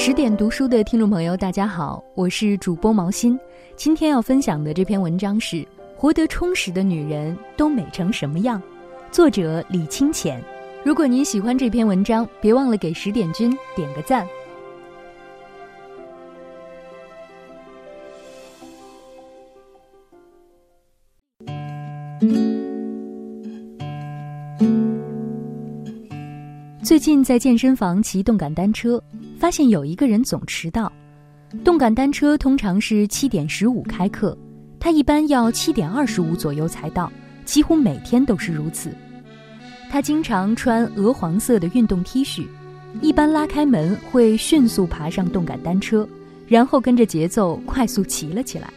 十点读书的听众朋友，大家好，我是主播毛心。今天要分享的这篇文章是《活得充实的女人都美成什么样》，作者李清浅。如果您喜欢这篇文章，别忘了给十点君点个赞。最近在健身房骑动感单车，发现有一个人总迟到。动感单车通常是七点十五开课，他一般要七点二十五左右才到，几乎每天都是如此。他经常穿鹅黄色的运动 T 恤，一般拉开门会迅速爬上动感单车，然后跟着节奏快速骑了起来。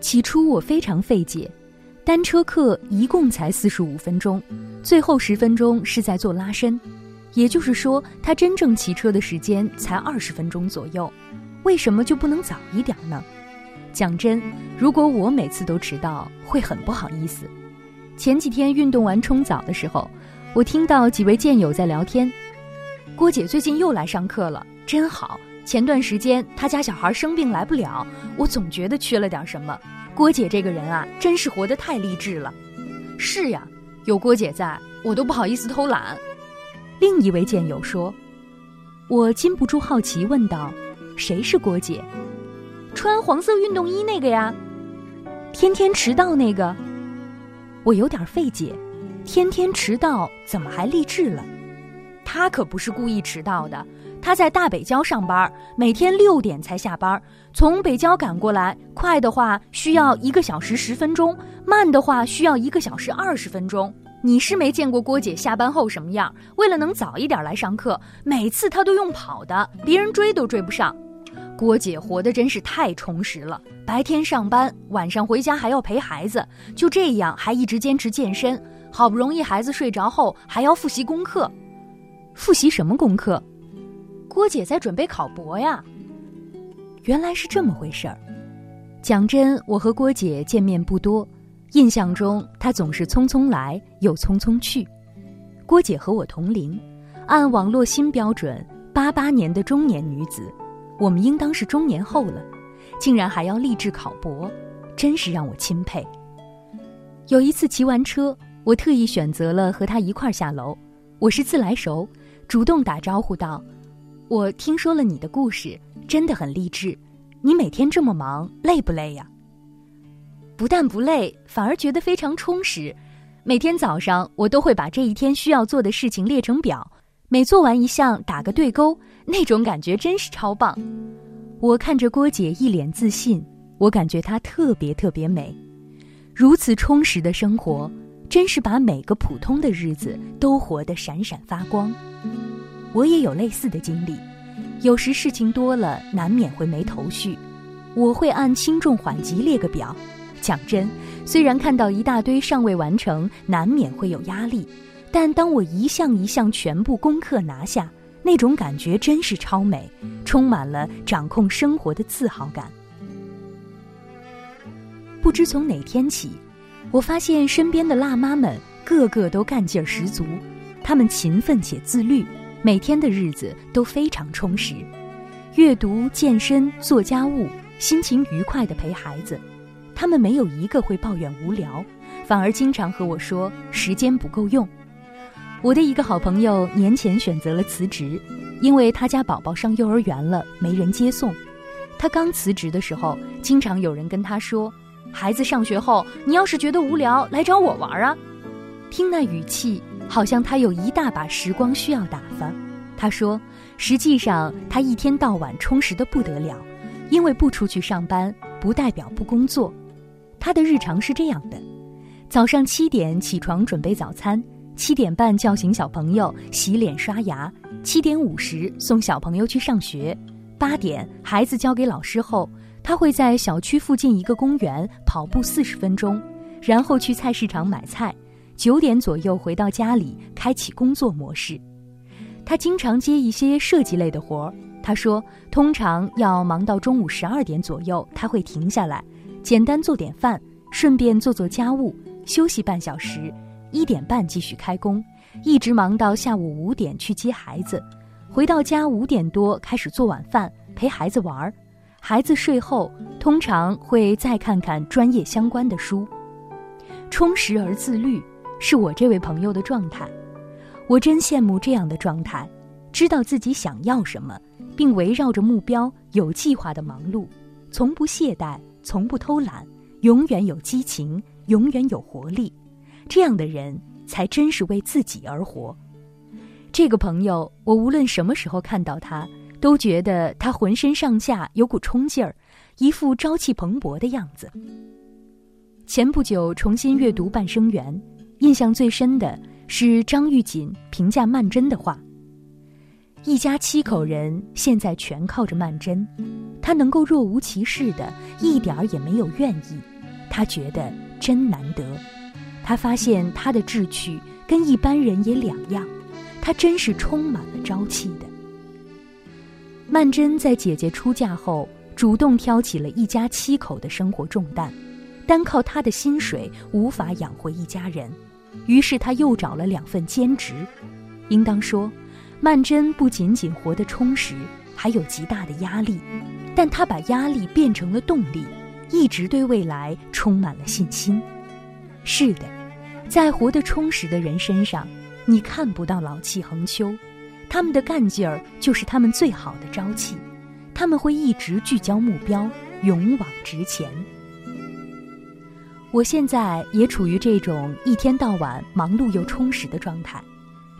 起初我非常费解，单车课一共才四十五分钟，最后十分钟是在做拉伸。也就是说，他真正骑车的时间才二十分钟左右，为什么就不能早一点呢？讲真，如果我每次都迟到，会很不好意思。前几天运动完冲澡的时候，我听到几位健友在聊天。郭姐最近又来上课了，真好。前段时间她家小孩生病来不了，我总觉得缺了点什么。郭姐这个人啊，真是活得太励志了。是呀，有郭姐在，我都不好意思偷懒。另一位健友说：“我禁不住好奇，问道：‘谁是郭姐？穿黄色运动衣那个呀？天天迟到那个？’我有点费解，天天迟到怎么还励志了？他可不是故意迟到的，他在大北郊上班，每天六点才下班，从北郊赶过来，快的话需要一个小时十分钟，慢的话需要一个小时二十分钟。”你是没见过郭姐下班后什么样？为了能早一点来上课，每次她都用跑的，别人追都追不上。郭姐活得真是太充实了，白天上班，晚上回家还要陪孩子，就这样还一直坚持健身。好不容易孩子睡着后，还要复习功课。复习什么功课？郭姐在准备考博呀。原来是这么回事儿。讲真，我和郭姐见面不多。印象中，她总是匆匆来又匆匆去。郭姐和我同龄，按网络新标准，八八年的中年女子，我们应当是中年后了，竟然还要立志考博，真是让我钦佩。有一次骑完车，我特意选择了和她一块下楼。我是自来熟，主动打招呼道：“我听说了你的故事，真的很励志。你每天这么忙，累不累呀？”不但不累，反而觉得非常充实。每天早上，我都会把这一天需要做的事情列成表，每做完一项打个对勾，那种感觉真是超棒。我看着郭姐一脸自信，我感觉她特别特别美。如此充实的生活，真是把每个普通的日子都活得闪闪发光。我也有类似的经历，有时事情多了，难免会没头绪，我会按轻重缓急列个表。讲真，虽然看到一大堆尚未完成，难免会有压力，但当我一项一项全部攻克拿下，那种感觉真是超美，充满了掌控生活的自豪感。不知从哪天起，我发现身边的辣妈们个个都干劲儿十足，她们勤奋且自律，每天的日子都非常充实，阅读、健身、做家务，心情愉快地陪孩子。他们没有一个会抱怨无聊，反而经常和我说时间不够用。我的一个好朋友年前选择了辞职，因为他家宝宝上幼儿园了，没人接送。他刚辞职的时候，经常有人跟他说：“孩子上学后，你要是觉得无聊，来找我玩啊。”听那语气，好像他有一大把时光需要打发。他说：“实际上，他一天到晚充实的不得了，因为不出去上班，不代表不工作。”他的日常是这样的：早上七点起床准备早餐，七点半叫醒小朋友洗脸刷牙，七点五十送小朋友去上学，八点孩子交给老师后，他会在小区附近一个公园跑步四十分钟，然后去菜市场买菜，九点左右回到家里开启工作模式。他经常接一些设计类的活儿，他说通常要忙到中午十二点左右，他会停下来。简单做点饭，顺便做做家务，休息半小时，一点半继续开工，一直忙到下午五点去接孩子，回到家五点多开始做晚饭，陪孩子玩儿。孩子睡后，通常会再看看专业相关的书。充实而自律是我这位朋友的状态，我真羡慕这样的状态，知道自己想要什么，并围绕着目标有计划的忙碌，从不懈怠，从不偷懒，永远有激情，永远有活力。这样的人才真是为自己而活。这个朋友，我无论什么时候看到他。都觉得他浑身上下有股冲劲儿，一副朝气蓬勃的样子。前不久重新阅读《半生缘》，印象最深的是张玉锦评价曼桢的话：“一家七口人现在全靠着曼桢，她能够若无其事的，一点儿也没有怨意，他觉得真难得。他发现他的志趣跟一般人也两样，他真是充满了朝气的。”曼桢在姐姐出嫁后，主动挑起了一家七口的生活重担，单靠她的薪水无法养活一家人，于是她又找了两份兼职。应当说，曼桢不仅仅活得充实，还有极大的压力，但她把压力变成了动力，一直对未来充满了信心。是的，在活得充实的人身上，你看不到老气横秋。他们的干劲儿就是他们最好的朝气，他们会一直聚焦目标，勇往直前。我现在也处于这种一天到晚忙碌又充实的状态。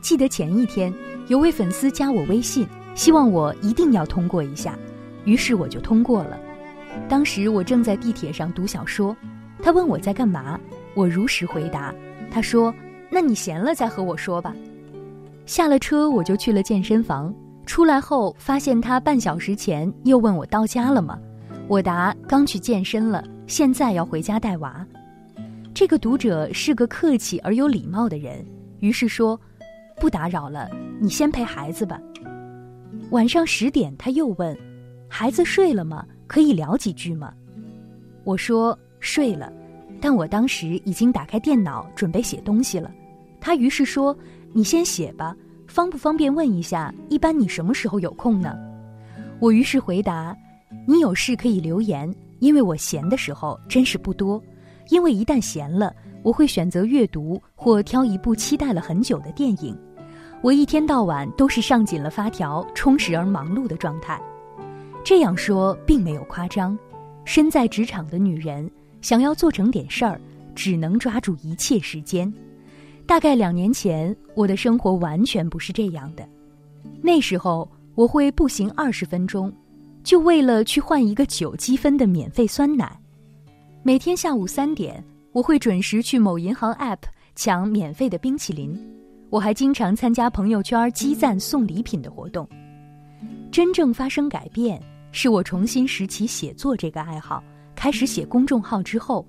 记得前一天有位粉丝加我微信，希望我一定要通过一下，于是我就通过了。当时我正在地铁上读小说，他问我在干嘛，我如实回答。他说：“那你闲了再和我说吧。”下了车，我就去了健身房。出来后，发现他半小时前又问我到家了吗？我答刚去健身了，现在要回家带娃。这个读者是个客气而有礼貌的人，于是说：“不打扰了，你先陪孩子吧。”晚上十点，他又问：“孩子睡了吗？可以聊几句吗？”我说：“睡了，但我当时已经打开电脑准备写东西了。”他于是说。你先写吧，方不方便问一下？一般你什么时候有空呢？我于是回答：你有事可以留言，因为我闲的时候真是不多。因为一旦闲了，我会选择阅读或挑一部期待了很久的电影。我一天到晚都是上紧了发条、充实而忙碌的状态。这样说并没有夸张。身在职场的女人想要做成点事儿，只能抓住一切时间。大概两年前，我的生活完全不是这样的。那时候，我会步行二十分钟，就为了去换一个九积分的免费酸奶。每天下午三点，我会准时去某银行 App 抢免费的冰淇淋。我还经常参加朋友圈积赞送礼品的活动。真正发生改变，是我重新拾起写作这个爱好，开始写公众号之后。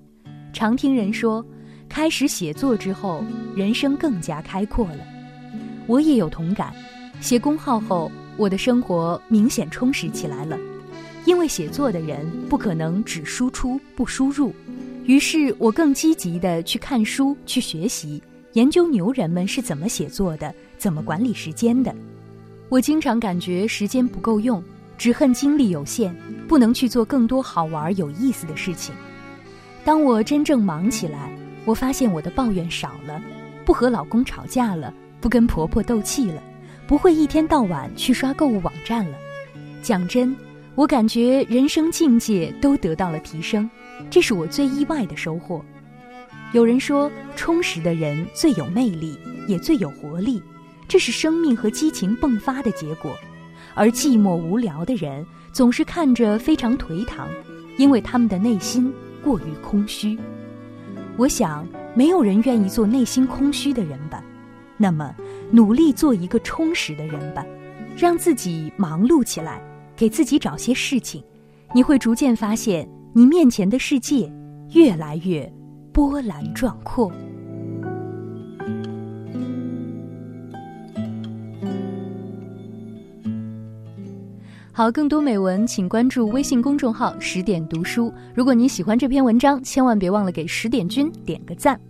常听人说。开始写作之后，人生更加开阔了。我也有同感。写公号后，我的生活明显充实起来了。因为写作的人不可能只输出不输入，于是我更积极的去看书、去学习、研究牛人们是怎么写作的，怎么管理时间的。我经常感觉时间不够用，只恨精力有限，不能去做更多好玩有意思的事情。当我真正忙起来。我发现我的抱怨少了，不和老公吵架了，不跟婆婆斗气了，不会一天到晚去刷购物网站了。讲真，我感觉人生境界都得到了提升，这是我最意外的收获。有人说，充实的人最有魅力，也最有活力，这是生命和激情迸发的结果。而寂寞无聊的人总是看着非常颓唐，因为他们的内心过于空虚。我想，没有人愿意做内心空虚的人吧？那么，努力做一个充实的人吧，让自己忙碌起来，给自己找些事情，你会逐渐发现，你面前的世界越来越波澜壮阔。好，更多美文，请关注微信公众号“十点读书”。如果你喜欢这篇文章，千万别忘了给十点君点个赞。